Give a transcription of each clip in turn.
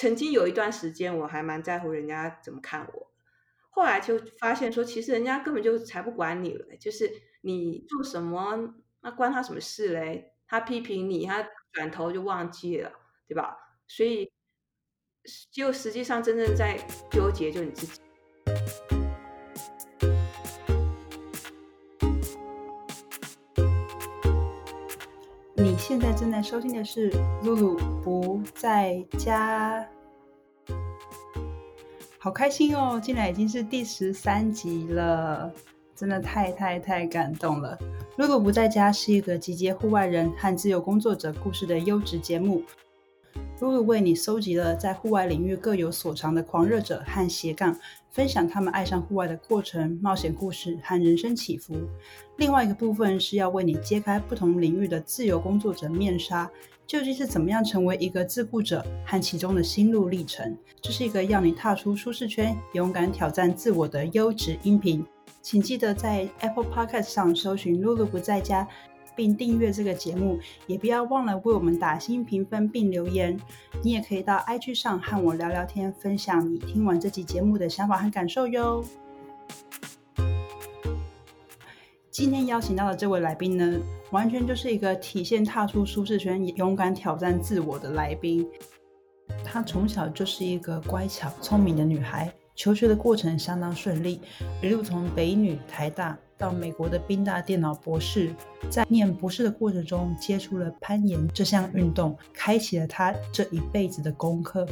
曾经有一段时间，我还蛮在乎人家怎么看我。后来就发现说，其实人家根本就才不管你了，就是你做什么，那关他什么事嘞？他批评你，他转头就忘记了，对吧？所以，就实际上真正在纠结就你自己。现在正在收听的是露露不在家，好开心哦！进来已经是第十三集了，真的太太太感动了。露露不在家是一个集结户外人和自由工作者故事的优质节目。露露为你搜集了在户外领域各有所长的狂热者和斜杠，分享他们爱上户外的过程、冒险故事和人生起伏。另外一个部分是要为你揭开不同领域的自由工作者面纱，究竟是怎么样成为一个自雇者和其中的心路历程。这是一个要你踏出舒适圈、勇敢挑战自我的优质音频。请记得在 Apple Podcast 上搜寻“露露不在家”。并订阅这个节目，也不要忘了为我们打新评分并留言。你也可以到 IG 上和我聊聊天，分享你听完这期节目的想法和感受哟。今天邀请到的这位来宾呢，完全就是一个体现踏出舒适圈、勇敢挑战自我的来宾。她从小就是一个乖巧聪明的女孩，求学的过程相当顺利，一路从北女、台大。到美国的宾大电脑博士，在念博士的过程中接触了攀岩这项运动，开启了他这一辈子的功课。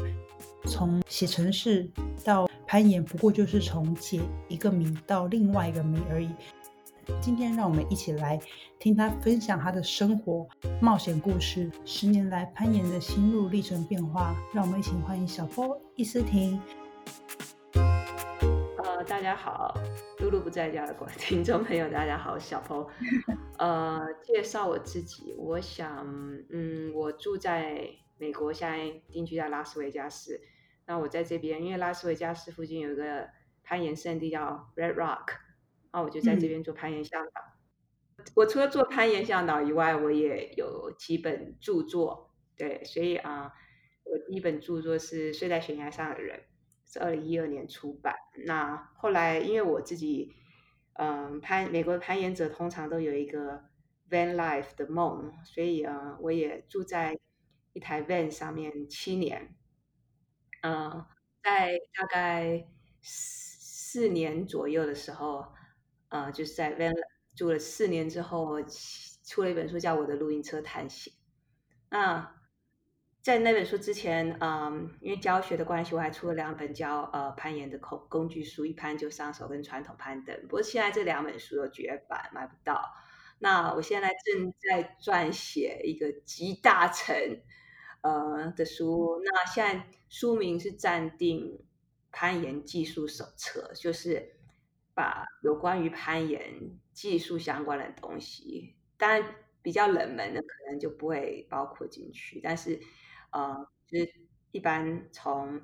从写程式到攀岩，不过就是从解一个谜到另外一个谜而已。今天让我们一起来听他分享他的生活冒险故事，十年来攀岩的心路历程变化。让我们一起欢迎小波易思婷。大家好，露露不在家的听众朋友，大家好，小鹏，呃，介绍我自己，我想，嗯，我住在美国，现在定居在拉斯维加斯。那我在这边，因为拉斯维加斯附近有一个攀岩圣地叫 Red Rock，那我就在这边做攀岩向导。我除了做攀岩向导以外，我也有几本著作，对，所以啊，我第一本著作是《睡在悬崖上的人》。是二零一二年出版。那后来，因为我自己，嗯，攀美国的攀岩者通常都有一个 van life 的梦，所以呃，我也住在一台 van 上面七年。嗯，在大概四四年左右的时候，呃，就是在 van 住了四年之后，出了一本书叫《我的露营车探险》。那在那本书之前，嗯，因为教学的关系，我还出了两本教呃攀岩的工工具书，一攀就上手跟传统攀登。不过现在这两本书有绝版，买不到。那我现在正在撰写一个集大成呃的书，那现在书名是暂定攀岩技术手册，就是把有关于攀岩技术相关的东西，当然比较冷门的可能就不会包括进去，但是。呃，就是一般从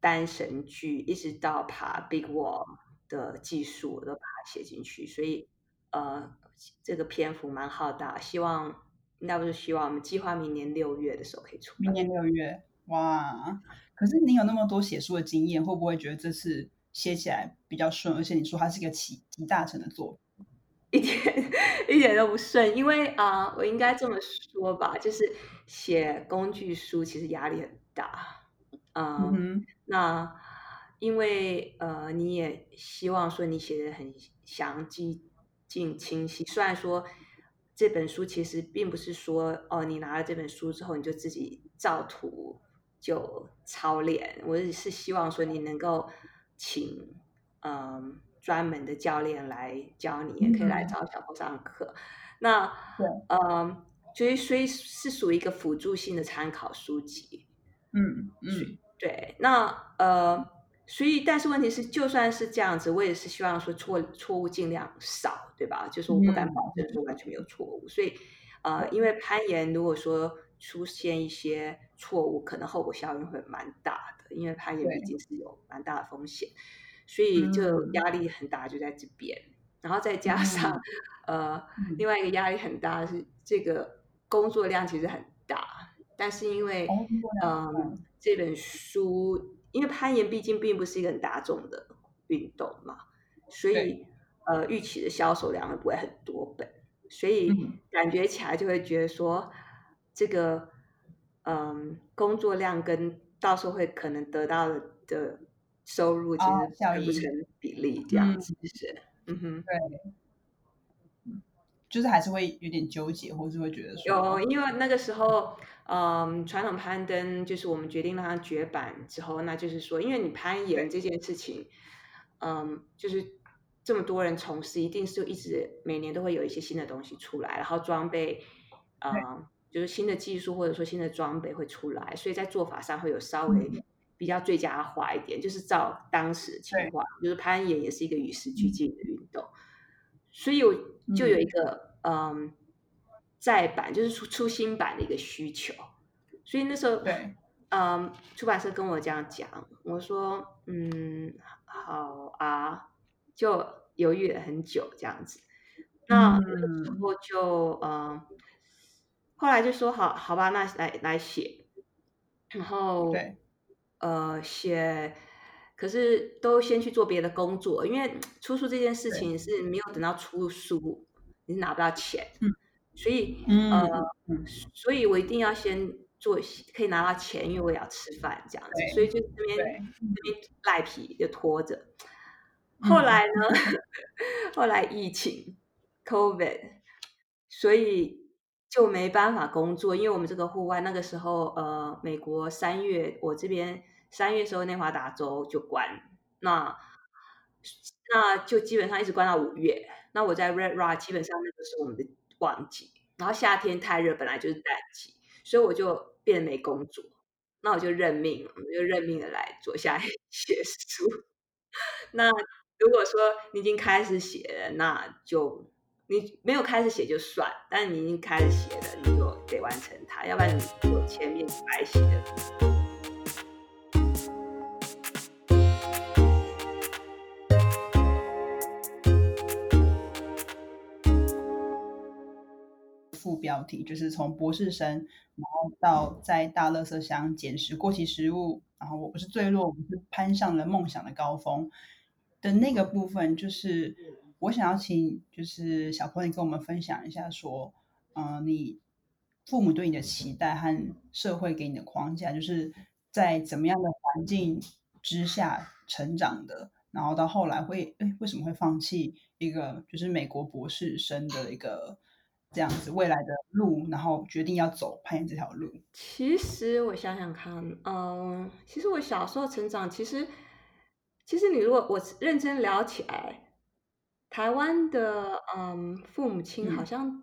单绳锯一直到爬 Big Wall 的技术，我都把它写进去。所以，呃，这个篇幅蛮浩大，希望应该不是希望，我们计划明年六月的时候可以出。明年六月，哇！可是你有那么多写书的经验，会不会觉得这次写起来比较顺？而且你说它是一个集集大成的作品，一点 一点都不顺，因为啊，我应该这么说吧，就是。写工具书其实压力很大，嗯，那因为呃你也希望说你写的很详细、尽清晰。虽然说这本书其实并不是说哦，你拿了这本书之后你就自己照图就操练。我只是希望说你能够请嗯专门的教练来教你，也可以来找小波上课。那嗯。所以，所以是属于一个辅助性的参考书籍，嗯嗯，对。那呃，所以，但是问题是，就算是这样子，我也是希望说错错误尽量少，对吧？就是我不敢保证说完全没有错误。所以，呃，因为攀岩如果说出现一些错误，可能后果效应会蛮大的，因为攀岩毕竟是有蛮大的风险，所以就压力很大，就在这边。然后再加上呃，另外一个压力很大是这个。工作量其实很大，但是因为嗯。这本书，因为攀岩毕竟并不是一个很大众的运动嘛，所以呃预期的销售量不会很多本，所以感觉起来就会觉得说这个嗯工作量跟到时候会可能得到的收入其实不成比例这样子。是，嗯哼，对。就是还是会有点纠结，或是会觉得说有，因为那个时候，嗯，传统攀登就是我们决定让它绝版之后，那就是说，因为你攀岩这件事情，嗯，就是这么多人从事，一定是一直每年都会有一些新的东西出来，然后装备，嗯，就是新的技术或者说新的装备会出来，所以在做法上会有稍微。比较最佳化一点，就是照当时的情况，就是攀岩也是一个与时俱进的运动。所以我就有一个嗯再版，就是出出新版的一个需求。所以那时候，对，嗯，出版社跟我这样讲，我说，嗯，好啊，就犹豫了很久这样子。那那时候就嗯，后来就说，好好吧，那来来写，然后对，呃，写。可是都先去做别的工作，因为出书这件事情是没有等到出书，你是拿不到钱，嗯，所以呃，所以我一定要先做，可以拿到钱，因为我也要吃饭这样子，所以就这边这边。赖皮就拖着。后来。呢，后来疫情，COVID，所以就没办法工作，因为我们这个户外那个时候，呃，美国三月，我这边。三月时候，内华达州就关，那那就基本上一直关到五月。那我在 Red Rock 基本上那个是我们的旺季，然后夏天太热，本来就是淡季，所以我就变得没工作。那我就认命，我就认命的来做下写书。那如果说你已经开始写了，那就你没有开始写就算，但你已经开始写了，你就得完成它，要不然你就前面白写的。标题就是从博士生，然后到在大垃圾箱捡拾过期食物，然后我不是坠落，我是攀上了梦想的高峰的那个部分，就是我想要请就是小朋友跟我们分享一下，说，嗯，你父母对你的期待和社会给你的框架，就是在怎么样的环境之下成长的，然后到后来会，哎，为什么会放弃一个就是美国博士生的一个。这样子未来的路，然后决定要走攀岩这条路。其实我想想看，嗯，其实我小时候成长，其实其实你如果我认真聊起来，台湾的嗯父母亲好像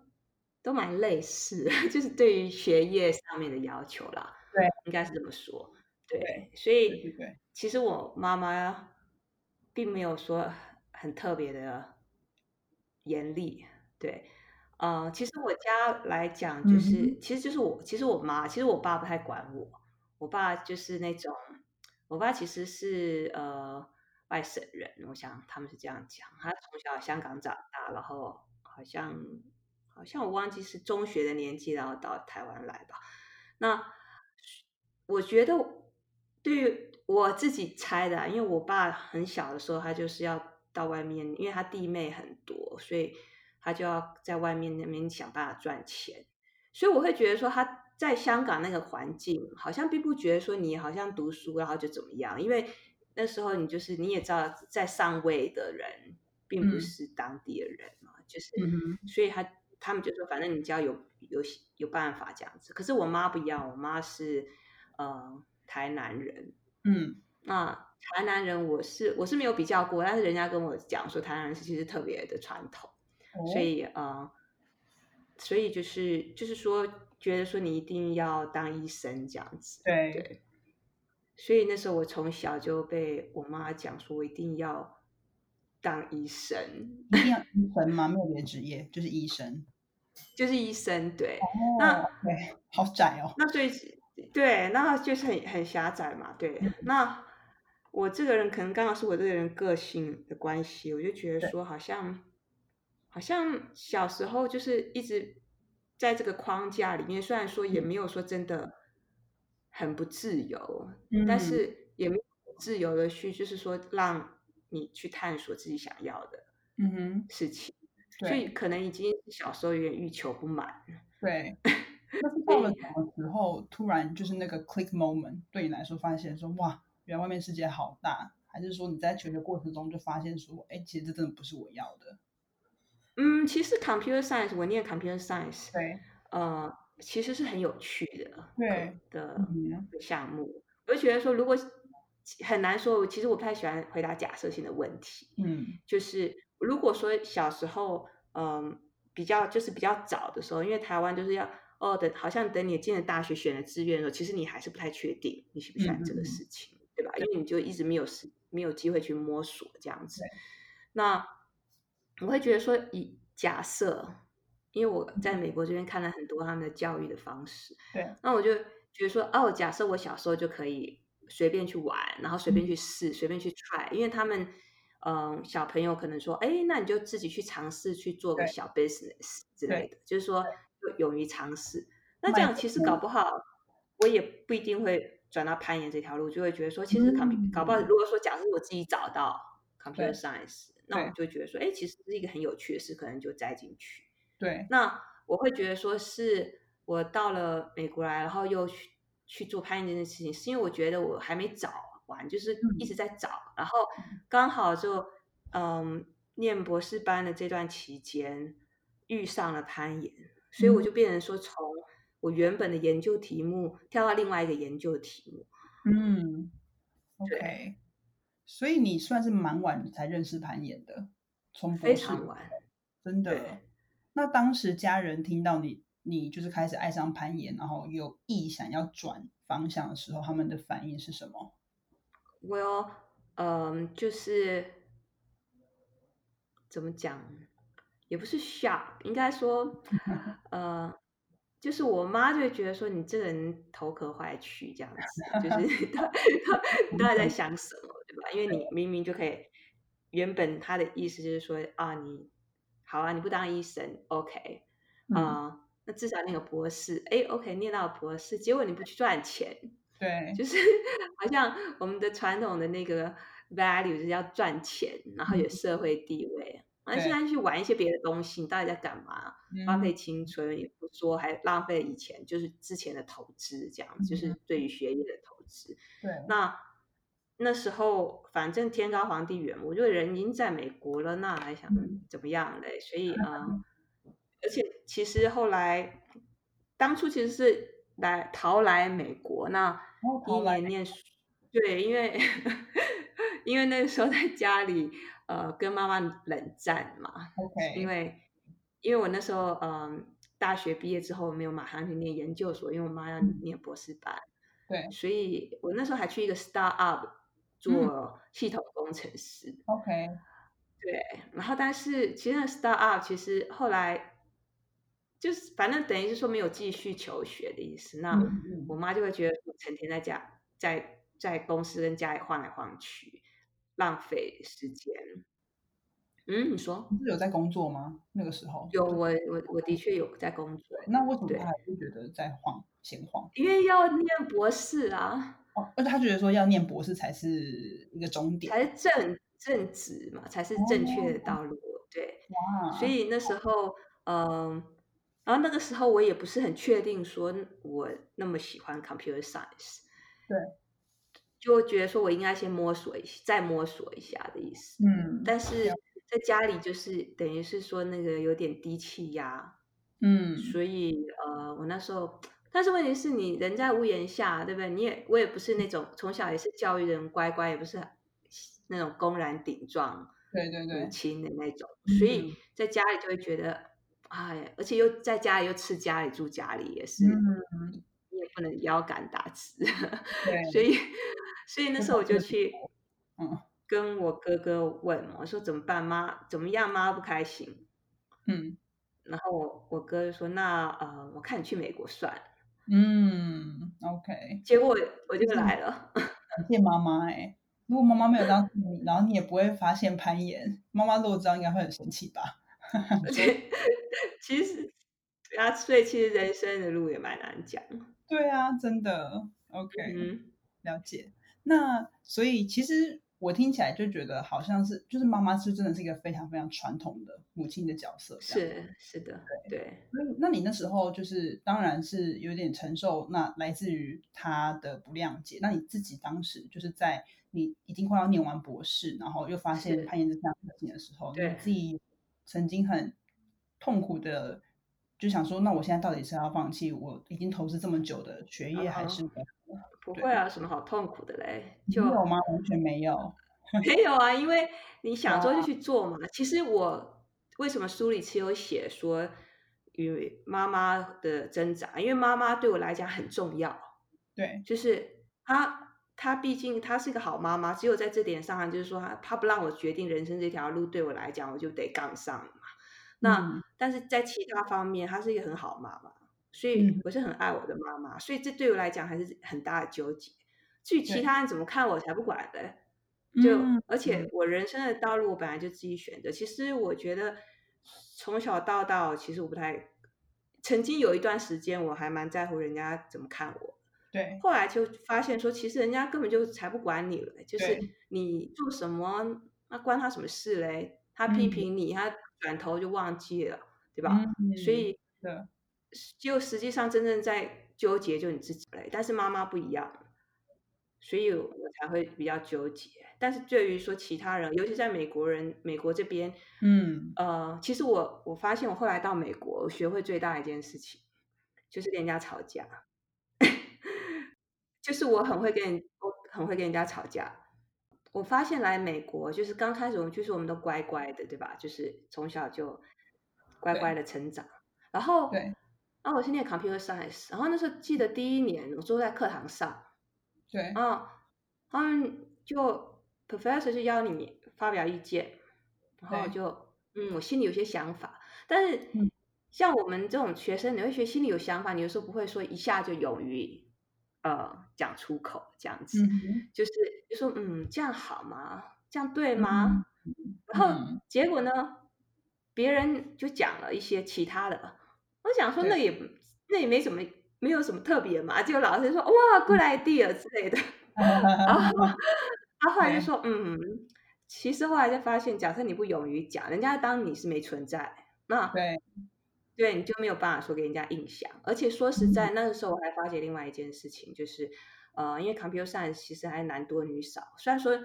都蛮类似，就是对于学业上面的要求啦。对，应该是这么说。对，所以其实我妈妈并没有说很特别的严厉，对。呃，其实我家来讲，就是其实就是我，其实我妈，其实我爸不太管我。我爸就是那种，我爸其实是呃外省人，我想他们是这样讲。他从小香港长大，然后好像好像我忘记是中学的年纪，然后到台湾来吧。那我觉得对于我自己猜的，因为我爸很小的时候，他就是要到外面，因为他弟妹很多，所以。他就要在外面那边想办法赚钱，所以我会觉得说他在香港那个环境，好像并不觉得说你好像读书然后就怎么样，因为那时候你就是你也知道在上位的人并不是当地的人嘛，就是，所以他他们就说反正你只要有有有办法这样子。可是我妈不一样，我妈是呃台南人，嗯，那台南人我是我是没有比较过，但是人家跟我讲说台南人是其实特别的传统。所以呃，所以就是就是说，觉得说你一定要当医生这样子。对对。所以那时候我从小就被我妈讲说，我一定要当医生。一定要 医生吗？没有别的职业，就是医生。就是医生，对。那对，好窄哦。那所以对，那就是很很狭窄嘛。对。那我这个人可能刚好是我这个人个性的关系，我就觉得说好像。好像小时候就是一直在这个框架里面，虽然说也没有说真的很不自由，嗯但是也没有自由的去，就是说让你去探索自己想要的嗯哼，事情，对所以可能已经小时候有点欲求不满。对。那是到了什么时候，突然就是那个 click moment 对你来说，发现说哇，原来外面世界好大，还是说你在求学过程中就发现说，哎，其实这真的不是我要的？嗯，其实 computer science 我念 computer science，对，呃，其实是很有趣的对的项目。我就觉得说，如果很难说，其实我不太喜欢回答假设性的问题。嗯就是如果说小时候，嗯，比较就是比较早的时候，因为台湾就是要哦等，好像等你进了大学选了志愿的时候，其实你还是不太确定你喜不喜欢这个事情，对吧？因为你就一直没有时没有机会去摸索这样子。那我会觉得说，以假设，因为我在美国这边看了很多他们的教育的方式，对，那我就觉得说，哦，假设我小时候就可以随便去玩，然后随便去试，随便去 try，因为他们，嗯，小朋友可能说，哎，那你就自己去尝试去做个小 business 之类的，就是说就勇于尝试。那这样其实搞不好，我也不一定会转到攀岩这条路，就会觉得说，其实搞不好，如果说假设我自己找到 computer science，那我就觉得说，哎，其实是一个很有趣的事，可能就栽进去。对，那我会觉得说，是我到了美国来，然后又去去做攀岩这件事情，是因为我觉得我还没找完，就是一直在找，然后刚好就嗯念博士班的这段期间遇上了攀岩，所以我就变成说，从我原本的研究题目跳到另外一个研究题目。嗯，OK，所以你算是蛮晚才认识攀岩的，从博非常晚，真的。那当时家人听到你，你就是开始爱上攀岩，然后有意想要转方向的时候，他们的反应是什么？我有，嗯，就是怎么讲，也不是 shock，应该说，呃，就是我妈就会觉得说你这个人头壳坏去这样子，就是她她你到底在想什么，对吧？因为你明明就可以，原本他的意思就是说啊，你好啊，你不当医生，OK，啊、嗯，那至少念个博士，哎，OK，念到博士，结果你不去赚钱，对，就是 好像我们的传统的那个 value 就是要赚钱，然后有社会地位。那对现在去玩一些别的东西，你到底在干嘛？花嗯费青春也不说，还浪费以前就是之前的投资，这样就是对于学业的投资。对，那那时候反正天高皇帝远，我觉得人已经在美国了，那还想嗯。怎么样嘞？所以嗯、呃而且其实后来当初其实是来逃来美国，那哦，一年念书，对，因为因为那个时候在家里呃跟妈妈冷战嘛，，OK，因为因为我那时候嗯大学毕业之后没有马上去念研究所，因为我妈要嗯。念博士班，对。所以我那时候还去一个 start up 嗯做系统工程师，，OK，对，然后但是其实那个 start up 其实后来就是反正等于是说没有继续求学的意思，那我妈就会觉得成天在家在在公司跟家里晃来晃去，浪费时间。嗯，你说你是有在工作吗？那个时候有我我我的确有在工作，那为什么对他还是觉得在晃闲晃？因为要念博士啊，哦，而且他觉得说要念博士才是一个终点。才是正正直嘛，才是正确的道路。对，所以那时候，嗯，然后那个时候我也不是很确定说我那么喜欢 computer science，对，就觉得说我应该先摸索一下，再摸索一下的意思。嗯，但是在家里就是等于是说那个有点低气压，嗯，所以呃，我那时候，但是问题是你人在屋檐下，对不对？你也我也不是那种从小也是教育人乖乖，也不是那种公然顶撞母对对对，亲的那种，嗯所以在家里就会觉得，哎呀，而且又在家里又吃家里住家里，也是、嗯，你也不能腰杆打直，对，所以所以那时候我就去嗯跟我哥哥问，我说怎么办？妈怎么样？妈不开心。嗯然后我我哥就说，那呃，我看你去美国算了。嗯，OK，结果我就来了。感谢妈妈哎。如果妈妈没有当你，然后你也不会发现攀岩。妈妈如果知道，应该会很生气吧？而 且其实，对啊，所以其实人生的路也蛮难讲。对啊，真的。OK，嗯，了解。那所以其实我听起来就觉得好像是，就是妈妈是真的是一个非常非常传统的母亲的角色。是是的，对。那那你那时候就是当然是有点承受那来自于他的不谅解。那你自己当时就是在你已经快要念完博士，然后又发现攀岩这项事情的时候，你自己曾经很痛苦的就想说，那我现在到底是要放弃我已经投资这么久的学业，还是？不会啊，什么好痛苦的嘞？就有吗？完全没有，没有啊，因为你想做就去做嘛。其实我为什么书里只有写说与妈妈的挣扎？因为妈妈对我来讲很重要。对，就是她，她毕竟她是一个好妈妈。只有在这点上，就是说她，她不让我决定人生这条路，对我来讲，我就得杠上嘛。那但是在其他方面，她是一个很好妈妈。所以我是很爱我的妈妈，所以这对我来讲还是很大的纠结。至于其他人怎么看我才不管的，就而且我人生的道路我本来就自己选择。其实我觉得从小到大，其实我不太曾经有一段时间我还蛮在乎人家怎么看我。对，后来就发现说，其实人家根本就才不管你了，就是你做什么，那关他什么事嘞？他批评你，他转头就忘记了，对吧？所以。就实际上真正在纠结就你自己嘞，但是妈妈不一样，所以我才会比较纠结。但是对于说其他人，尤其在美国人，美国这边，嗯，呃，其实我我发现我后来到美国，我学会最大一件事情就是跟人家吵架，就是我很会跟人，我很会跟人家吵架。我发现来美国就是刚开始我们就是我们都乖乖的，对吧？就是从小就乖乖的成长，然后对。然后我是念 computer science，然后那时候记得第一年我坐在课堂上，对，啊，他们就 professor 就邀你发表意见，然后就嗯，我心里有些想法，但是像我们这种学生，你会学心里有想法，你有时候不会说一下就勇于呃讲出口这样子，就是就说嗯，这样好吗？这样对吗？然后结果呢，别人就讲了一些其他的。我想说，那也那也没什么，没有什么特别嘛。就老师说哇，good idea 之类的。然后他后来就说，嗯，其实后来就发现，假设你不勇于讲，人家当你是没存在，那对，对，你就没有办法说给人家印象。而且说实在，那个时候我还发觉另外一件事情，就是呃，因为 computer science 其实还男多女少，虽然说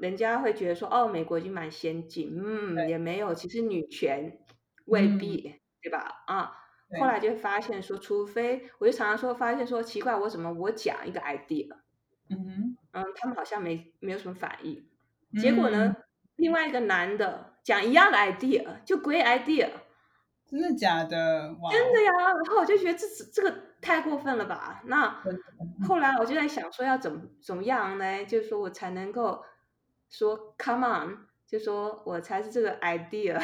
人家会觉得说，哦，美国已经蛮先进，嗯，也没有，其实女权未必。对吧？啊，后来就发现说，除非我就常常说，发现说奇怪，我怎么我讲一个 idea，嗯哼，嗯，他们好像没没有什么反应。结果呢，另外一个男的讲一样的 idea，就 great idea，真的假的？真的呀。然后我就觉得这这个太过分了吧？那后来我就在想说，要怎么怎么样呢？就是说我才能够说 come on，就说我才是这个 idea。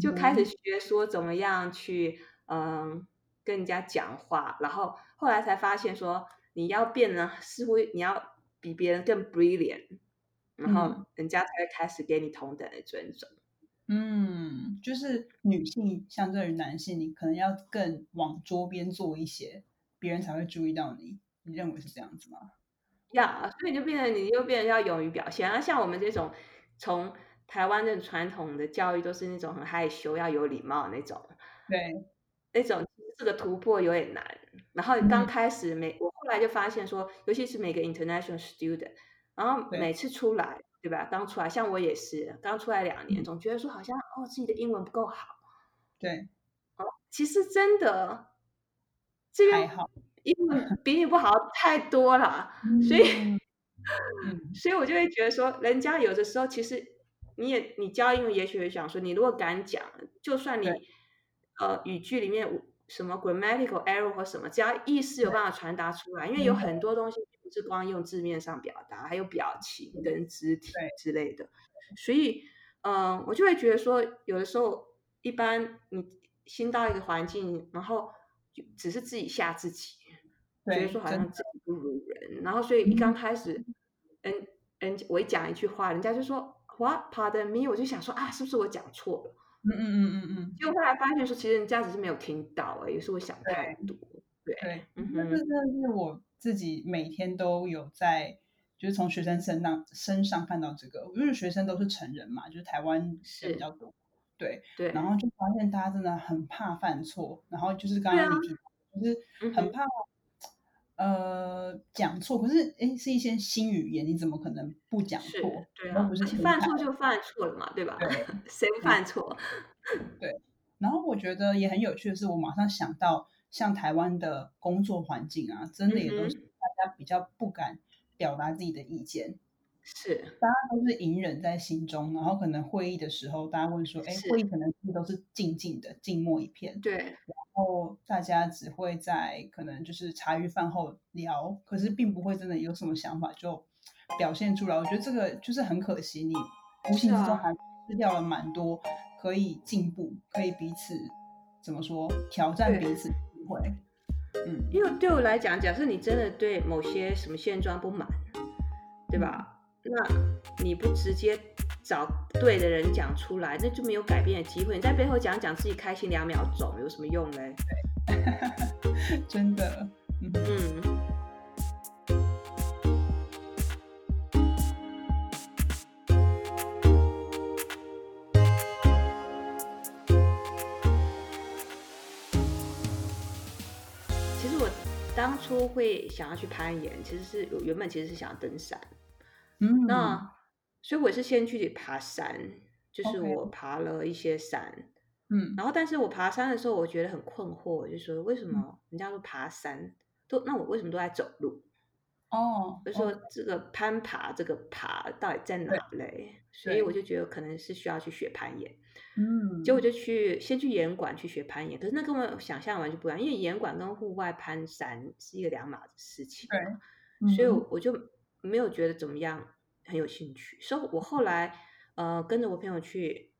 就开始学说怎么样去嗯跟人家讲话，然后后来才发现说你要变得似乎你要比别人更 brilliant，然后人家才会开始给你同等的尊重。嗯，就是女性相对于男性，你可能要更往桌边坐一些，别人才会注意到你。你认为是这样子吗？呀，所以就变成你又变得要勇于表现啊，像我们这种从。台湾的传统的教育都是那种很害羞、要有礼貌那种，对，那种这个突破有点难。然后刚开始每我后来就发现说，尤其是每个 international student，然后每次出来，对吧？刚出来，像我也是刚出来两年，总觉得说好像哦自己的英文不够好，对，哦，其实真的这边英文。比你不好太多了，所以，所以我就会觉得说，人家有的时候其实。你也你教英文，也许会想说，你如果敢讲，就算你呃语句里面什么 grammatical error 或什么，只要意思有办法传达出来，因为有很多东西不是光用字面上表达，还有表情跟肢体。之类的，所以嗯，我就会觉得说，有的时候一般你新到一个环境，然后只是自己吓自己，觉得说好像自己不如人，然后所。以一刚开始，嗯嗯，我一讲一句话，人家就说。What pardon me？我就想说啊，是不是我讲错了？嗯嗯嗯嗯嗯。结果后来发现说，其实人家只是没有听到，哎，也是我想太多。对对，嗯那这，真的是我自己每天都有在，就是从学生身上身上看到这个，因为学生都是成人嘛，就是台湾是比是，较多，对，对，然后就发现大家真的很怕犯错，然后就是刚刚你提到，就是很怕呃讲错，可是哎是一些新语言，你怎么可能不讲，错？对啊，不是犯，错就犯错了嘛，对吧？对，谁不犯错？对，然后我觉得也很有趣的是，我马上想到，像台湾的工作环境啊，真的嗯也都是，大家比较不敢表达自己的意见，是大家都是隐忍在心中，然后可能会议的时候，大家会说，哎，会议，可能是都是静静的，静默一片，对，然后大家只会在可能就是茶余饭后聊，可是并不会真的有什么想法就表现出来。我觉得这个就是很可惜，你无形之中还失掉了蛮多可以进步、可以彼此怎么说挑战彼。此的机会。嗯，因为对我来讲，假设你真的对某些什么现状不满，对嗯，吧？那你不直接找对的人讲出来，那就没有改变的机会。你在背后讲讲自己开心两秒钟，有什么用嘞？真的，嗯，其实我当初会想要去攀岩，其实是我原本其实是想要登山。嗯。那所以我是先去爬山，就是，OK，我爬了一些山，嗯。然后但是我爬山的时候，我觉得很困惑，就说为什嗯，么人家说爬山都，那我为什么都在走路？哦？就说这个攀爬，这个爬到底在对哪嘞？所以对，我就觉得可能是需要去学攀岩，嗯。结果就。去先去岩馆去学攀岩，可是那跟我想象完全不一样，因为岩馆跟户外攀山是一个两码子事情对，嘛，嗯所以我，我就没有觉得怎么样，很有兴趣。所以我后来呃跟着我朋友去，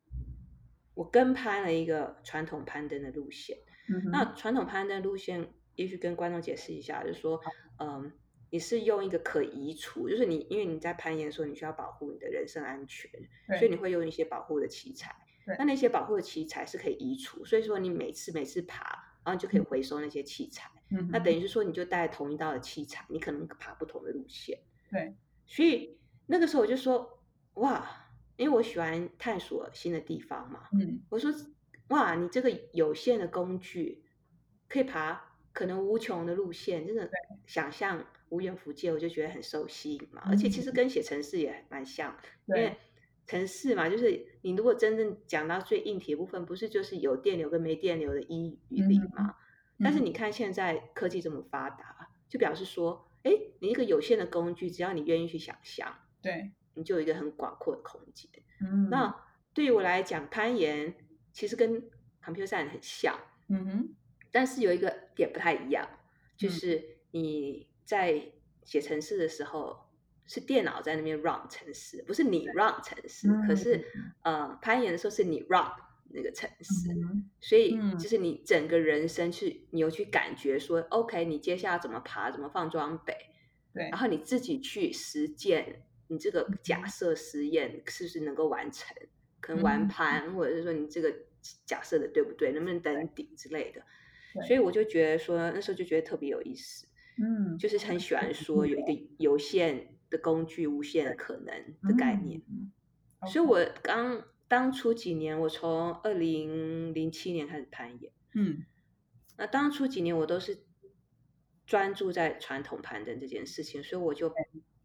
我跟拍了一个传统攀登的路线。嗯，那传统攀登路线，也许跟观众解释一下，就是说，好，嗯，你是用一个可移除，就是你因为你在攀岩的时候，你需要保护你的人身安全，所以你会用一些保护的器材。那那些保护的器材是可以移除，所以说你每次每次爬，然后你就可以嗯回收那些器材。嗯，那等于是说，你就带同一道的器材，你可能爬不同的路线。对，所以那个时候我就说，哇，因为我喜欢探索新的地方嘛，嗯我说，哇，你这个有限的工具可以爬可能无穷的路线，真的，想象无远弗届，我就觉得很受吸引嘛。而且其实嗯，跟写城市也蛮像，因，为城市嘛，就是你如果真正讲到最硬体的部分，不是就是有电流跟没电流的一与零嘛？但是嗯你看现在科技这么发达，就表示说，哎，你一个有限的工具，只要你愿意去想象，对，你就有一个很广阔的空间。嗯。那对于我来讲，攀岩其实跟 computer science 很像，嗯哼，但是有一个点不太一样，就嗯。是你在写程式的时候，是电脑在那边 run 程式，不是你 run 程式。可嗯是呃，攀岩的时候是你 run 那个程式，嗯，所以嗯。就是你整个人生去，你有去感觉说，OK，你接下来怎么爬，怎么放装备，对。然，后你自己去实践，你这个嗯假设实验是不是能够完成？可能完嗯攀，或者是说你这个假设的对不对，能不能登顶之类的。所以我就觉得说，那时候就觉得特别有意思，嗯，就是很喜欢说有一个有限的工具、无限的可能的概念。嗯所以我刚当初几年，我从二零零七年开始攀岩。嗯那当初几年我都是专注在传统攀登这件事情，所以我就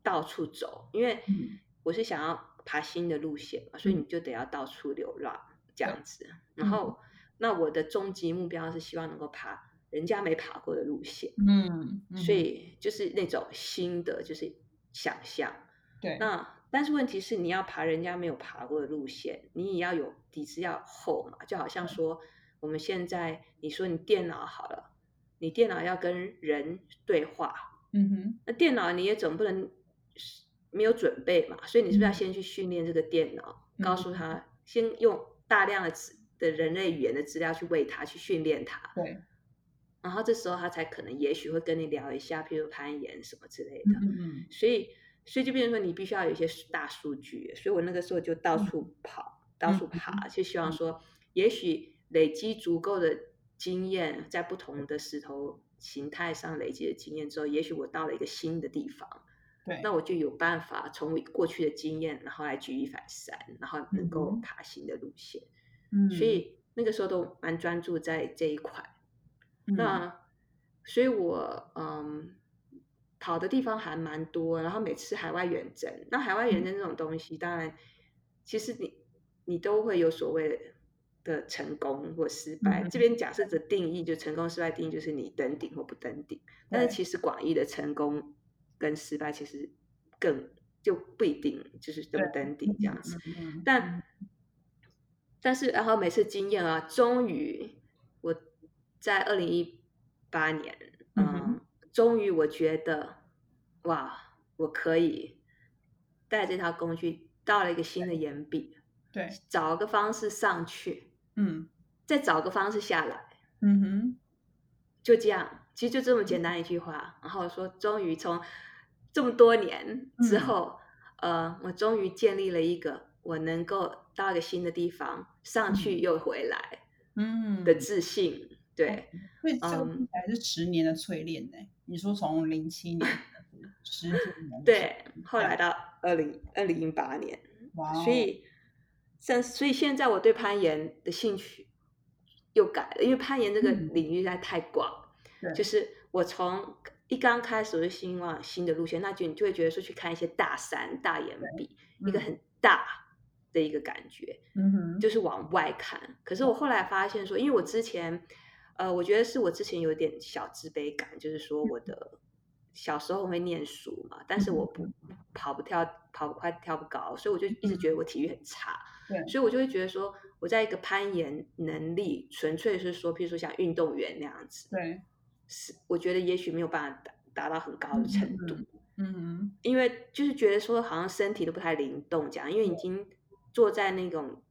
到处走，因为嗯。我是想要爬新的路线嘛，所以你就得要到处流浪这样子。然后，那我的终极目标是希望能够爬人家没爬过的路线，嗯，嗯。所以就是那种新的，就是想象。对，那但是问题是，你要爬人家没有爬过的路线，你也要有底子要厚嘛。就好像说，我们现在你说你电脑好了，你电脑要跟人对话，嗯哼，那电脑你也总不能没有准备嘛，所以你是不是要嗯。先去训练这个电脑，嗯告诉他先用大量的资的人类语言的资料去喂它，去训练它，对，然后这时候他才可能也许会跟你聊一下，譬如攀岩什么之类的。嗯嗯所以，所以就变成说你必须要有一些大数据，所以我那个时候就到处跑，到处爬，就希望说，也许累积足够的经验，在不同的石头形态上累积的经验之后，也许我到了一个新的地方，对，那我就有办法从过去的经验，然后来举一反三，然后能够爬行的路线。嗯，所以那个时候都蛮专注在这一块。嗯。那所以我嗯跑的地方还蛮多，然后每次海外远征，那海外远征这种东西，当然其实你你都会有所谓的成功或失败。嗯这边。假设的定义就成功失败定义就是你登顶或不登顶，但是其实广义的成功跟失败其实更就不一定就是登不登顶这样子。但但是，然后每次经验啊，终于我在二零一八年，嗯终于我觉得，哇，我可以带这套工具到了一个新的岩壁，对，找个方式上去，嗯。再找个方式下来，嗯哼，就这样，其实就这么简单一句话。然后说，终于从这么多年之嗯后，呃，我终于建立了一个我能够到一个新的地方上去又回来嗯的自信。对，所以这个嗯听起来是十年的淬炼呢。你说从零七年 十几年，对，后来到二零二零一八年，哇哦，所以现所以现在我对攀岩的兴趣又改了，因为攀岩这个嗯领域实在太广，对就是我从一刚开始我就希望新的路线，那就你就会觉得说去看一些大山、大岩壁，一个嗯。很大的一个感觉，嗯哼，就是往外看。可是我后来发现说，因为我之前，呃，我觉得是我之前有点小自卑感，就是说我的小时候会念书嘛，但是我不。跑不跳，跑不快，跳不高，所以我就一直觉得。我体育很差。对。所以我就会觉得说，我在一个攀岩能力，纯粹是说，譬如说像运动员那样子，对，是我觉得也许没有办法达达到很高的程度，嗯哼，因为就是觉得说好像身体都不太灵动这样，因为已经坐在那种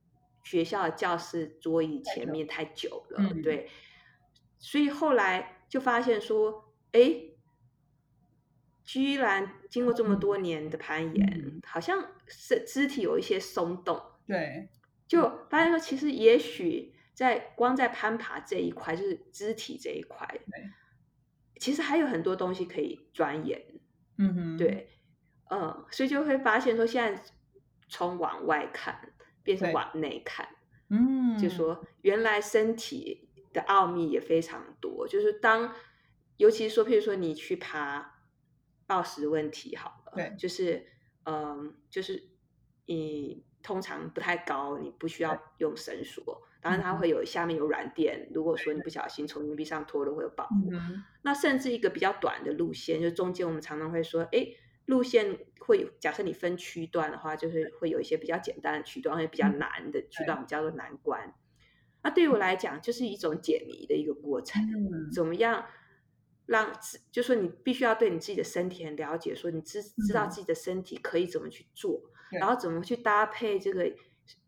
学校的教室桌椅前面太久了，嗯对，所以后来就发现说，哎，居然经过这么多年的攀岩，嗯。好像是肢体有一些松动，对，就发现说，其实也许在光在攀爬这一块，就是肢体这一块，其实还有很多东西可以钻研。嗯哼，对，嗯，所以就会发现说，现在从往外看变成往内看，嗯，就说原来身体的奥秘也非常多。就是当，尤其是说，譬如说你去爬暴食问题好了，对就是嗯，就是你通常不太高，你不需要用绳索。当然，它嗯会有下面有软垫。如果说你不小心从硬币上脱了，会有保护。嗯，那甚至一个比较短的路线，就中间我们常常会说，哎，路线会有假设你分区段的话，就是会有一些比较简单的区段，或者比较嗯难的区段，我们叫做难关。那对于我来讲，就是一种解谜的一个过程。嗯怎么样让自，就说你必须要对你自己的身体很了解，说你知知道嗯自己的身体可以怎么去做，对然后怎么去搭配这个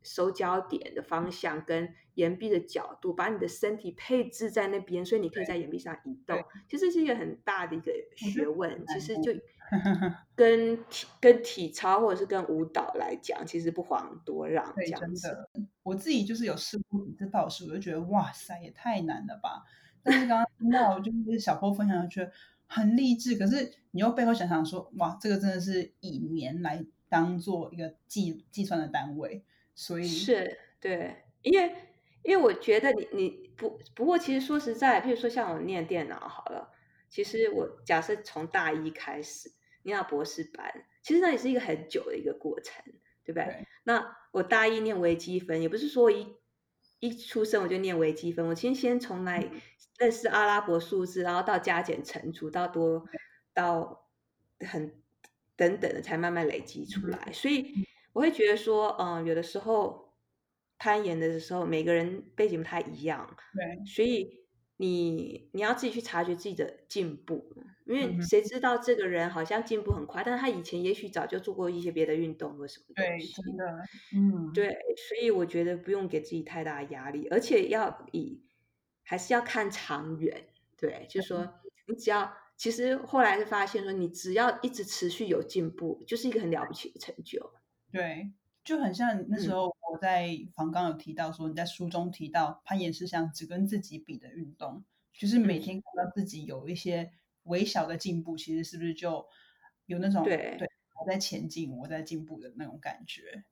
收焦点的方向跟岩壁的角度，把你的身体配置在那边，所以你可以在岩壁上移动。其实是一个很大的一个学问，其难实度就 跟体跟体操或者是跟舞蹈来讲，其实不遑多让这样子。我自己就是有试过几次暴食，我就觉得哇塞，也太难了吧。但是刚刚听到就是小波分享，就觉得很励志。可是你又背后想想说，哇，这个真的是以年来当做一个计计算的单位，所以是，对，因为因为我觉得你你不不过，其实说实在，譬如说像我念电脑好了，其实我假设从大一开始念到博士班，其实那也是一个很久的一个过程，对不对？对那我大一念微积分，也不是说一一出生我就念微积分，我先先从来嗯认识阿拉伯数字，然后到加减乘除，到多到很等等的，才慢慢累积出嗯来。所以我会觉得说，嗯，有的时候攀岩的时候，每个人背景不太一样，对所以你你要自己去察觉自己的进步，因嗯哼为谁知道这个人好像进步很快，但是他以前也许早就做过一些别的运动或什么东对，西。真的，嗯，对，所以我觉得不用给自己太大的压力，而且要以还是要看长远。对，就是说你只要其实后来是发现说，你只要一直持续有进步，就是一个很了不起的成就。对，就很像那时嗯。候我在房刚有提到说，你在书中提到攀岩是像只跟自己比的运动，就是每天看到自己有一些微小的进步，其实是不是就有那种对。对我在前进，我在进步的那种感觉？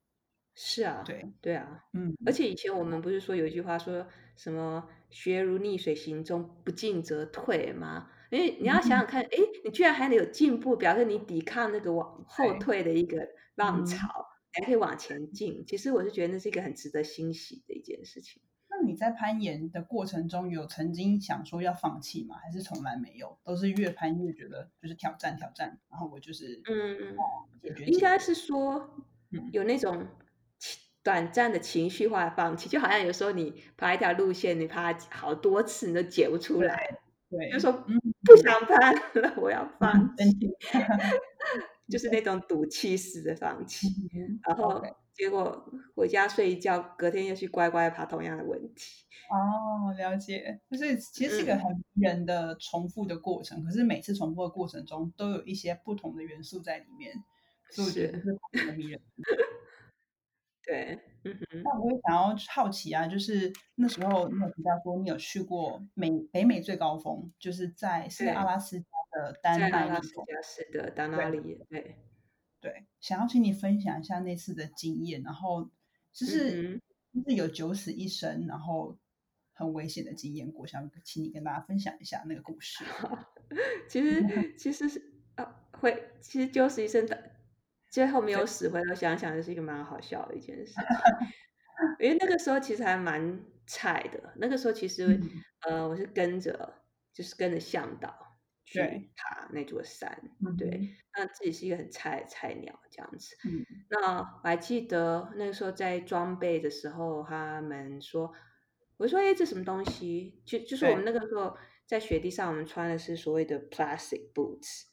是啊，对对啊，嗯，而。且以前我们不是说有一句话说什么“学如逆水行舟，不进则退”吗？因为你要想想看，哎，你居然还能有进步，表示你抵抗那个往后退的一个浪嗯潮，还可以往前进。其实我是觉得那是一个很值得欣喜的一件事情。那你在攀岩的过程中有曾经想说要放弃吗？还是从来没有？都是越攀越觉得就是挑战挑战，然后我就是嗯，解决应该是说嗯有那种情短暂的情绪化放弃，就好像有时候你爬一条路线，你爬好多次你都解不出来，对，就说嗯不想攀了，我要放弃，就是那种赌气式的放弃。嗯然后结果回家睡一觉，隔天又去乖乖爬同样的问题。哦，了解，就是其实是一个嗯很迷人的重复的过程，可是每次重复的过程中都有一些不同的元素在里面，所以我觉得是很迷人。对，嗯哼，那我也想要好奇啊，就是那时候你有提到说你有去过美北美最高峰，就是在是在阿拉斯加的丹麦利峰。拉斯加是的达马里，对，对，想要请你分享一下那次的经验，然后就是、嗯就是有九死一生，然后很危险的经验过，想请你跟大家分享一下那个故事。其实其实是啊，会其实九死一生的，最后没有死，回头想想，是一个蛮好笑的一件事情。因为那个时候其实还蛮菜的，那个时候其实、嗯。呃，我是跟着就是跟着向导去爬那座山，嗯。对，那自己是一个很菜的菜鸟这样子。嗯。那我还记得那个时候在装备的时候，他们说，我说：“哎，这什么东西？”就就是我们那个时候在雪地上，我们穿的是所谓的 plastic boots，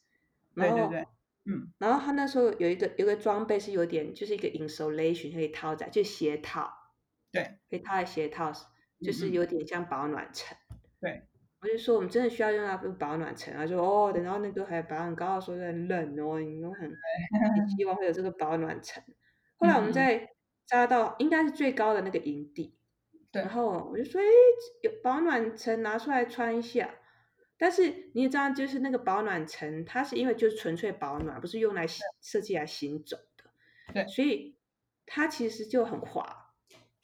然后对对对，嗯，然后他那时候有一个有一个装备是有点就是一个 insulation 可以套在，就鞋套，对可以套在鞋套，就是有点像保暖层。对，我就说我们真的需要用到保暖层，他说哦，等到那个海拔很高的时候很冷哦，你都很你希望会有这个保暖层。后来我们在扎到应该是最高的那个营地，对然后我就说，哎，有保暖层拿出来穿一下。但是你也知道，就是那个保暖层，它是因为就是纯粹保暖，不是用来行设计来行走的，对。所以它其实就很滑。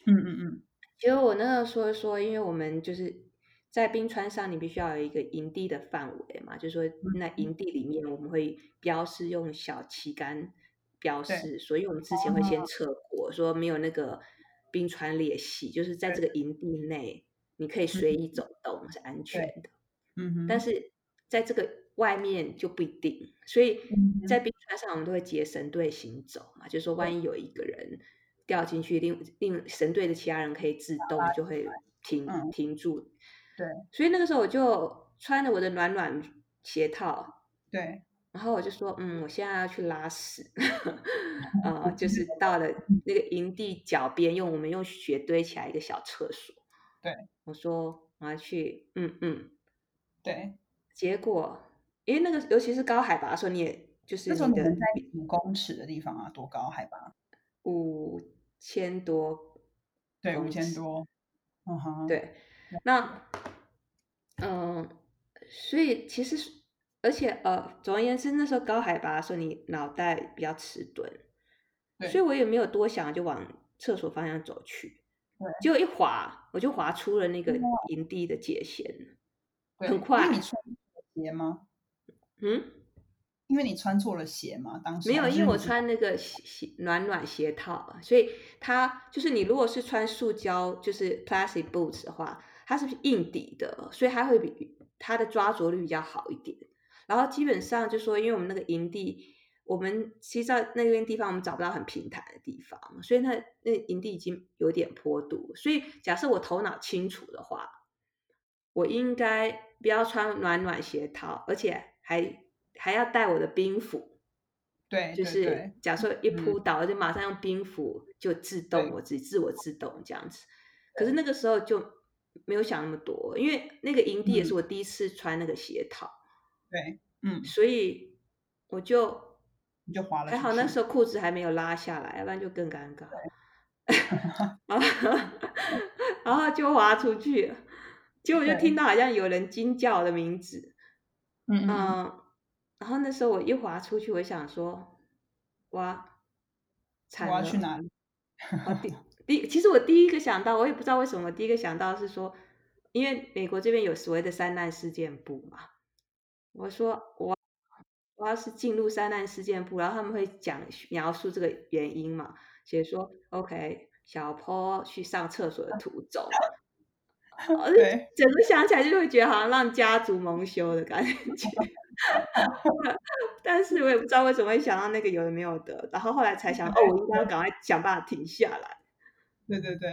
嗯嗯嗯，结果我那个说说，因为我们就是在冰川上，你必须要有一个营地的范围嘛，就是说那营。地里面我们会标示用小旗杆标示，所以我们之前会先测过，说没有那个冰川裂隙，就是在这个营地内你可以随意走。动是安全的。嗯哼，但是在这个外面就不一定，所以嗯在冰川上我们都会结绳队行走嘛，就是说万一有一个人掉进去，另另绳队的其他人可以自动就会停、嗯。停住。对。所以那个时候我就穿着我的暖暖鞋套，对，然后我就说，嗯，我现在要去拉屎，呃，就是到了那个营地脚边，用我们用雪堆起来一个小厕所。对，我说我要去，嗯嗯。对，结果，因为那个尤其是高海拔的时候，你也就是那时候你在五公尺的地方啊？多高海拔？五千多，对，五千多。嗯哼，对，那，嗯，所以其实，而且呃，总而言之，那时候高海拔的时候，你脑袋比较迟钝，所以我也没有多想，就往厕所方向走去。对结果一滑，我就滑出了那个哇营地的界限。对很快因为你穿鞋吗？嗯，因为你穿错了鞋吗？当时没有，因为我穿那个鞋鞋暖暖鞋套，所以它就是你如果是穿塑胶就是 plastic boots 的话，它是硬底的，所以它会比它的抓着力比较好一点。然后基本上就说，因为我们那个营地，我们其实在那边地方我们找不到很平坦的地方，所以那那营地已经有点坡度，所以假设我头脑清楚的话，我应该不要穿暖暖鞋套，而且还还要带我的冰斧。对，就是假设一嗯扑倒，就马上用冰斧就自动我自己自我自动这样子。可是那个时候就没有想那么多，因为那个营地也是嗯我第一次穿那个鞋套，对，嗯，所以我就你就滑了。还好那时候裤子还没有拉下来，要不然就更尴尬。然后就滑出去了，结果就听到好像有人惊叫我的名字，嗯然后那时候我一滑出去，我想说，哇，惨了，我要去哪里？我第？第，其实我第一个想到，我也不知道为什么，第一个想到是说，因为美国这边有所谓的三难事件部嘛，我说我我要是进入三难事件部，然后他们会讲描述这个原因嘛，写说 OK，小坡去上厕所的途中，哦，对，整个想起来就会觉得好像让家族蒙羞的感觉。但是我也不知道为什么会想到那个有的没有的，然后后来才想，哦，我应该要赶快想办法停下来。对对对，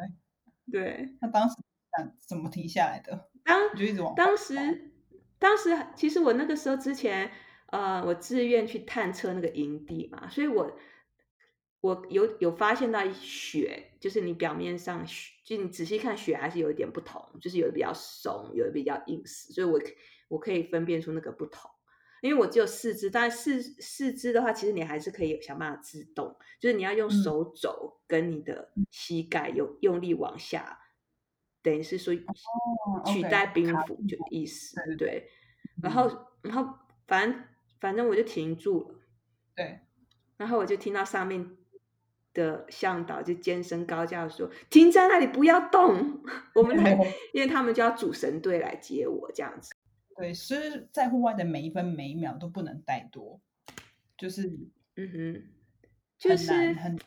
对，那当时想怎么停下来的？当就一直往当时当时其实我那个时候之前，呃，我自愿去探测那个营地嘛，所以我我有有发现到血，就是你表面上雪，就你仔细看血还是有一点不同，就是有的比较松，有的比较硬实，所以我我可以分辨出那个不同。因为我只有四肢，但四四肢的话，其实你还是可以想办法自动，就是你要用手肘跟你的膝盖有用力往下，等于是说取代冰斧就意思，对。然后然后反正反正我就停住了，对。然后我就听到上面的向导就尖声高叫说：“停在那里，不要动，我们来，因为他们就要组神队来接我这样子。”对，所以在户外的每一分每一秒都不能怠多，就是嗯哼，就是很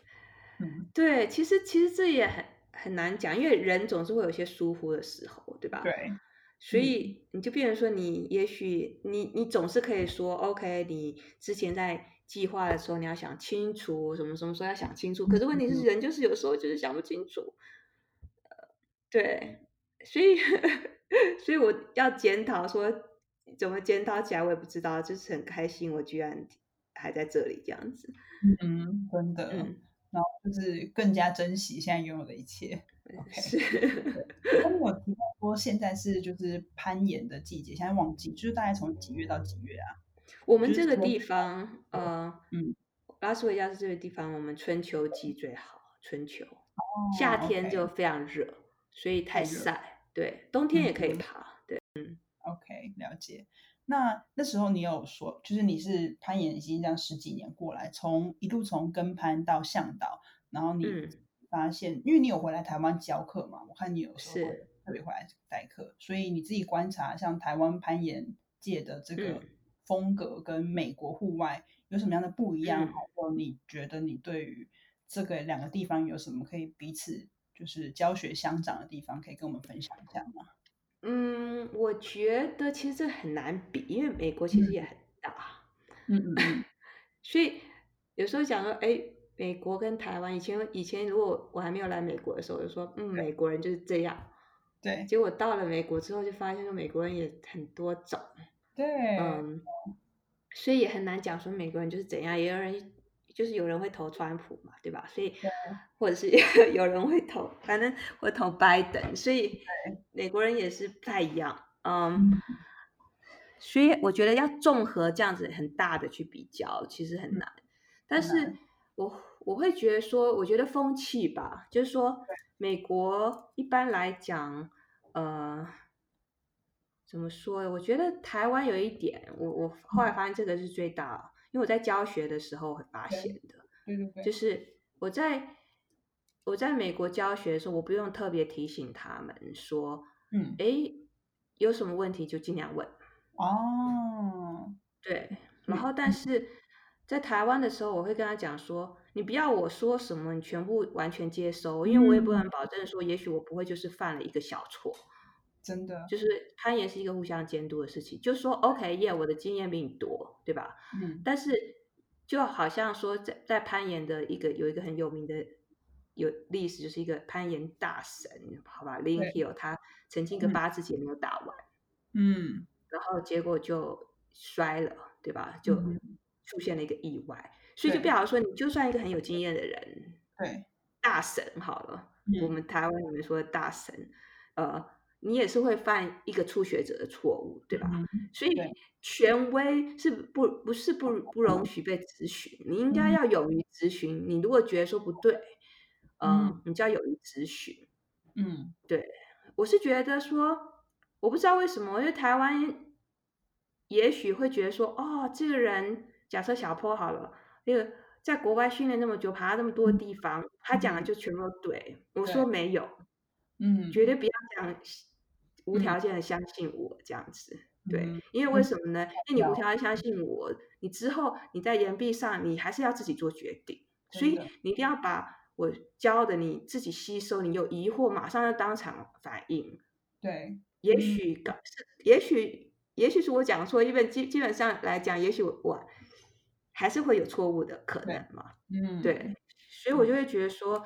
嗯，对，其实其实这也很很难讲，因为人总是会有些疏忽的时候，对吧？对，所以你就变成说，你也许你你总是可以说，OK，你之前在计划的时候你要想清楚，什么什么时候要想清楚，可是问题是人就是有时候就是想不清楚，呃，对，所以。所以我要检讨，说怎么检讨起来我也不知道，就是很开心，我居然还在这里这样子。嗯，真的。嗯，然后就是更加珍惜现在拥有的一切。OK。是。那我提到说现在是就是攀岩的季节，现在旺季，就是大概从几月到几月啊？我们这个地方，呃，嗯，拉斯维加斯这个地方，我们春秋季最好，春秋。哦。夏天就非常热，所以太晒。对，冬天也可以爬。对，嗯，OK，了解。那那时候你有说，就是你是攀岩已经这样十几年过来，从一路从跟攀到向导，然后你发现，因为你有回来台湾教课嘛，我看你有时候特别回来代课，所以你自己观察，像台湾攀岩界的这个风格跟美国户外有什么样的不一样？或你觉得你对于这个两个地方有什么可以彼此？就是教学相长的地方，可以跟我们分享一下吗？嗯，我觉得其实这很难比，因为美国其实也很大。嗯嗯嗯。所以有时候讲说，哎，美国跟台湾，以前以前如果我还没有来美国的时候，就说，嗯，美国人就是这样。对。结果到了美国之后，就发现说美国人也很多种。对。嗯。所以也很难讲说美国人就是怎样，也有人。就是有人会投川普嘛，对吧？所以 或者是 有人会投，反正会投拜登，所以美国人也是不太一样，嗯。所以我觉得要综合这样子很大的去比较，其实很难。但是我我会觉得说，我觉得风气吧，就是说美国一般来讲，呃，怎么说？我觉得台湾有一点，我我后来发现这个是最大。因为我在教学的时候会发现的，就是我在我在美国教学的时候，我不用特别提醒他们说，嗯，哎，有什么问题就尽量问。哦，对。然后，但是在台湾的时候，我会跟他讲说，你不要我说什么，你全部完全接收，因为我也不能保证说，也许我不会就是犯了一个小错。真的，就是攀岩是一个互相监督的事情。就说 OK，耶，我的经验比你多，对吧？嗯。但是就好像说，在在攀岩的一个有一个很有名的有历史，就是一个攀岩大神，好吧，Lin Hill，他曾经一个八字节没有打完，嗯，然后结果就摔了，对吧？就出现了一个意外，所以就表示说，你就算一个很有经验的人，对，大神好了，我们台湾里面说的大神，呃。你也是会犯一个初学者的错误，对吧？所以权威是不不是不不容许被咨询，你应该要勇于咨询。你如果觉得说不对，嗯，你就要勇于咨询。嗯，对，我是觉得说，我不知道为什么，因为台湾也许会觉得说，哦，这个人假设小坡好了，那个在国外训练那么久，爬那么多地方，他讲的就全部都对。我说没有，嗯，绝对不要讲无条件的相信我这样子。对，因为为什么呢？因为你无条件相信我，你之后你在岩壁上，你还是要自己做决定，所以你一定要把我教的你自己吸收。你有疑惑，马上要当场反应。对，也许是，也许，也许是我讲错，因为基基本上来讲，也许我还是会有错误的可能嘛。嗯，对，所以我就会觉得说，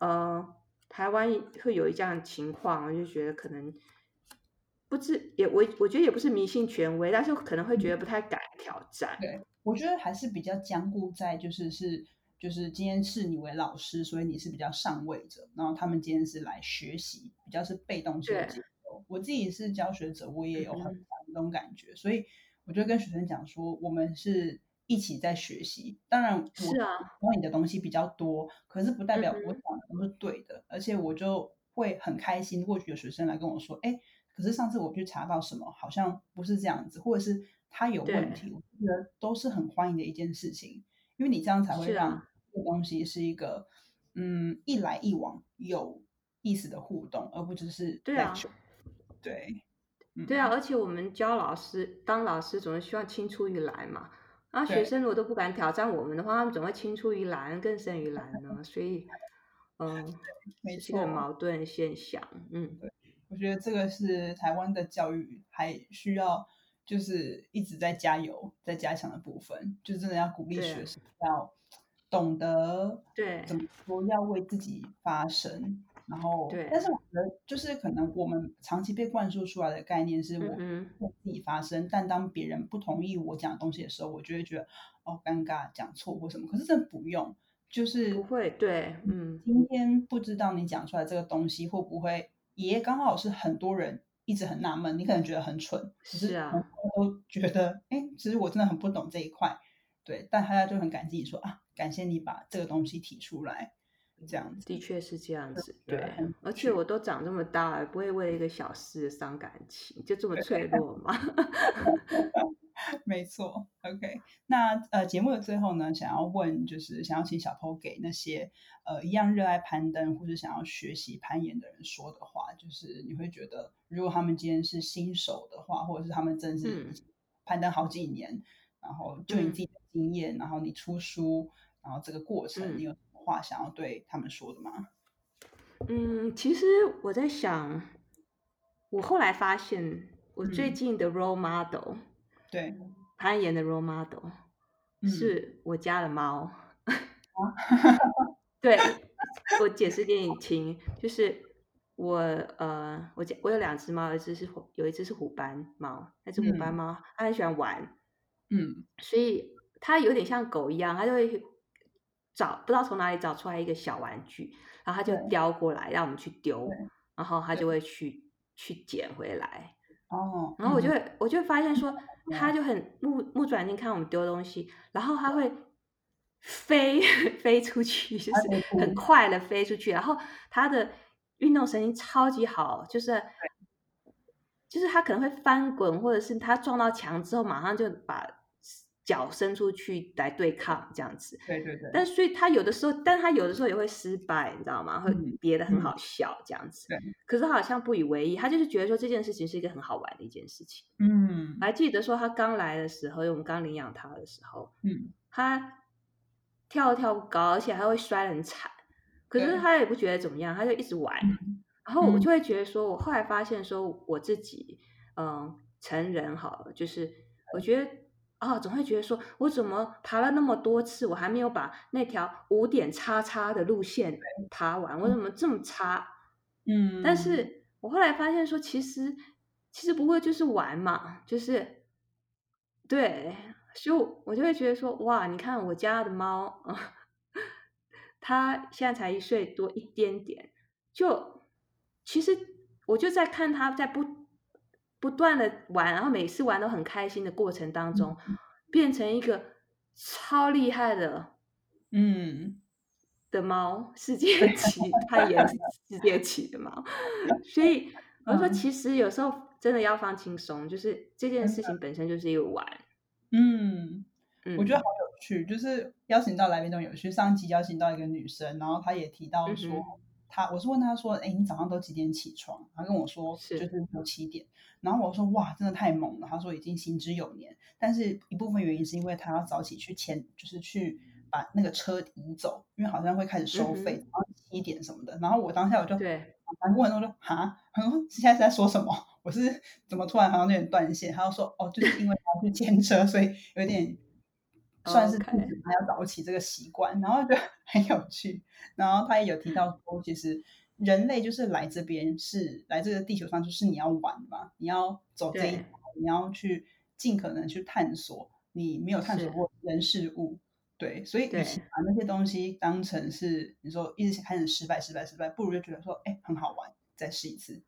呃，台湾会有一这样情况，我就觉得可能。不知也我我觉得也不是迷信权威，但是可能会觉得不太敢挑战。对，我觉得还是比较僵固在就是是就是今天视你为老师，所以你是比较上位者，然后他们今天是来学习，比较是被动性的接受。我自己是教学者，我也有很强这种感觉，所以我就跟学生讲说，我们是一起在学习。当然，是啊，教你的东西比较多，可是不代表我讲的都是对的，而且我就会很开心，或许有学生来跟我说，哎。可是上次我去查到什么，好像不是这样子，或者是他有问题，我觉得都是很欢迎的一件事情，因为你这样才会让这个东西是一个嗯一来一往有意思的互动，而不只是对啊，对，对啊，而且我们教老师当老师总是希望青出于蓝嘛，啊，学生如果都不敢挑战我们的话，他们总会青出于蓝更胜于蓝呢，所以 嗯，是个矛盾现象，嗯。我觉得这个是台湾的教育还需要，就是一直在加油、在加强的部分，就真的要鼓励学生要懂得对怎么说，要为自己发声。然后，对，但是我觉得就是可能我们长期被灌输出来的概念是我为自己发声，但当别人不同意我讲的东西的时候，我就会觉得哦尴尬，讲错或什么。可是真的不用，就是不会对，嗯，今天不知道你讲出来这个东西会不会。也刚好是很多人一直很纳闷，你可能觉得很蠢，是啊，都觉得哎，其实我真的很不懂这一块，对，但大家就很感激你说啊，感谢你把这个东西提出来，这样子的确是这样子，对，而且我都长这么大了，不会为了一个小事伤感情，就这么脆弱吗？没错，OK。那呃，节目的最后呢，想要问，就是想要请小 PO 给那些呃一样热爱攀登或者想要学习攀岩的人说的话，就是你会觉得，如果他们今天是新手的话，或者是他们真是攀登好几年，然后就你自己的经验，然后你出书，然后这个过程，你有什么话想要对他们说的吗？嗯，其实我在想，我后来发现，我最近的 role model。对，攀岩的 role model 是我家的猫。对，我解释给你听，就是我呃，我家我有两只猫，一只是有一只是虎斑猫，那只虎斑猫它很喜欢玩，嗯，所以它有点像狗一样，它就会找不知道从哪里找出来一个小玩具，然后它就叼过来让我们去丢，然后它就会去去捡回来。哦，然后我就会我就会发现说。他就很目目转睛看我们丢东西，然后他会飞 飞出去，就是很快的飞出去。然后他的运动神经超级好，就是就是他可能会翻滚，或者是他撞到墙之后，马上就把。脚伸出去来对抗这样子，对对对。但所以他有的时候，但他有的时候也会失败，你知道吗？会憋得很好笑这样子。对。可是他好像不以为意，他就是觉得说这件事情是一个很好玩的一件事情。嗯。还记得说他刚来的时候，因为我们刚领养他的时候，嗯，他跳跳不高，而且还会摔得很惨。可是他也不觉得怎么样，他就一直玩。然后我就会觉得说，我后来发现说，我自己，嗯，成人好了，就是我觉得。啊，总会觉得说，我怎么爬了那么多次，我还没有把那条五点叉叉的路线爬完？我怎么这么差？嗯，但是我后来发现说，其实其实不过就是玩嘛，就是对，所以我就会觉得说，哇，你看我家的猫啊，它现在才一岁多一点点，就其实我就在看它在不。不断的玩，然后每次玩都很开心的过程当中，变成一个超厉害的，嗯，的猫，世界级，它也是世界级的猫。所以 我说，其实有时候真的要放轻松，就是这件事情本身就是一个玩。嗯，我觉得好有趣，就是邀请到来宾中有趣。上集邀请到一个女生，然后她也提到说，她我是问他说，哎，你早上都几点起床？他跟我说就是六七点。然后我说哇，真的太猛了。他说已经行之有年，但是一部分原因是因为他要早起去前，就是去把那个车移走，因为好像会开始收费，然后七点什么的。然后我当下我就对，反过来我说哈，他说现在是在说什么？我是怎么突然好像有点断线？他就说哦，就是因为他去牵车，所以有点算是他要早起这个习惯，然后就 很有趣。然后他也有提到说，其实人类就是来这边是来这个地球上，就是你要玩嘛，你要走这一条，你要去尽可能去探索你没有探索过人事物。对，所以与其把那些东西当成是你说一直开始失败、失败、失败，不如就觉得说，哎，很好玩，再试一次。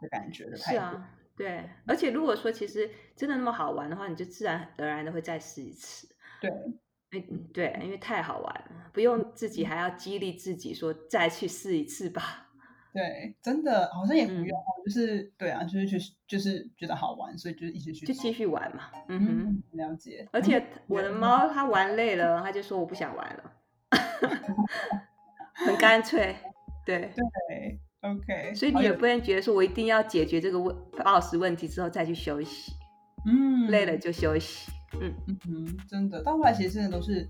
的感觉的是啊，对，而且如果说其实真的那么好玩的话，你就自然而然的会再试一次。对，嗯，对，因为太好玩了，不用自己还要激励自己说再去试一次吧。对，真的好像也不用，就是对啊，就是就是就是觉得好玩，所以就一直去就继续玩嘛。嗯哼，了解。而且我的猫它玩累了，它就说我不想玩了，很干脆。对对。OK，所以你也不能觉得说我一定要解决这个问 boss 问题之后再去休息，嗯，累了就休息，嗯嗯嗯，真的，到后来其实真的都是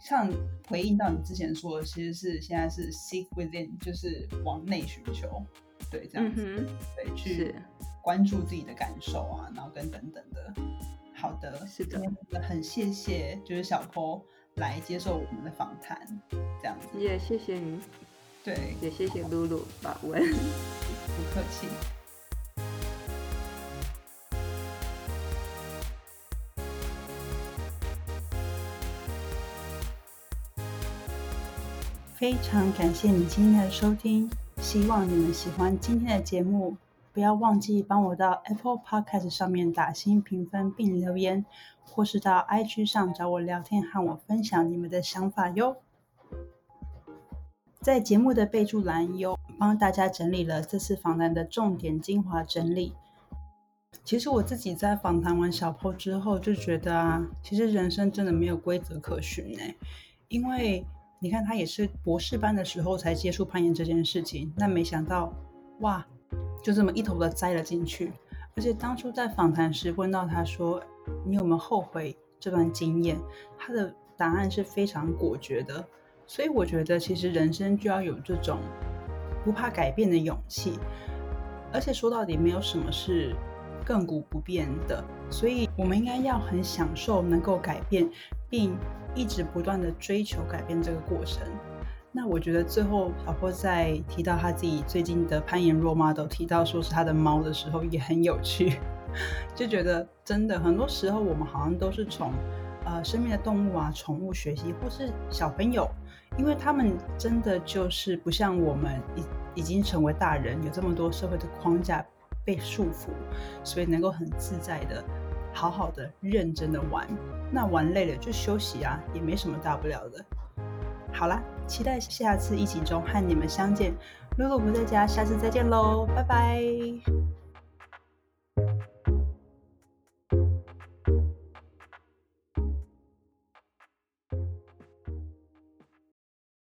像回应到你之前说的，其实是现在是 seek within，就是往内寻求，对，这样子，对，去关注自己的感受啊，然后跟等等的。好的，是的，很谢谢，就是小坡来接受我们的访谈，这样子，也谢谢你。对，也谢谢露露把问，不客气。非常感谢你今天的收听，希望你们喜欢今天的节目。不要忘记帮我到 Apple Podcast 上面打新评分并留言，或是到 IG 上找我聊天，和我分享你们的想法哟。在节目的备注栏有帮大家整理了这次访谈的重点精华整理。其实我自己在访谈完小坡之后就觉得啊，其实人生真的没有规则可循呢。因为你看他也是博士班的时候才接触攀岩这件事情，那没想到哇，就这么一头的栽了进去。而且当初在访谈时问到他说你有没有后悔这段经验，他的答案是非常果决的。所以我觉得，其实人生就要有这种不怕改变的勇气。而且说到底，没有什么是亘古不变的。所以，我们应该要很享受能够改变，并一直不断的追求改变这个过程。那我觉得，最后小波在提到他自己最近的攀岩 role model，提到说是他的猫的时候，也很有趣。就觉得真的，很多时候我们好像都是从呃生命的动物啊、宠物学习，或是小朋友。因为他们真的就是不像我们已已经成为大人，有这么多社会的框架被束缚，所以能够很自在的、好好的、认真的玩。那玩累了就休息啊，也没什么大不了的。好啦，期待下次疫情中和你们相见。露露不在家，下次再见喽，拜拜。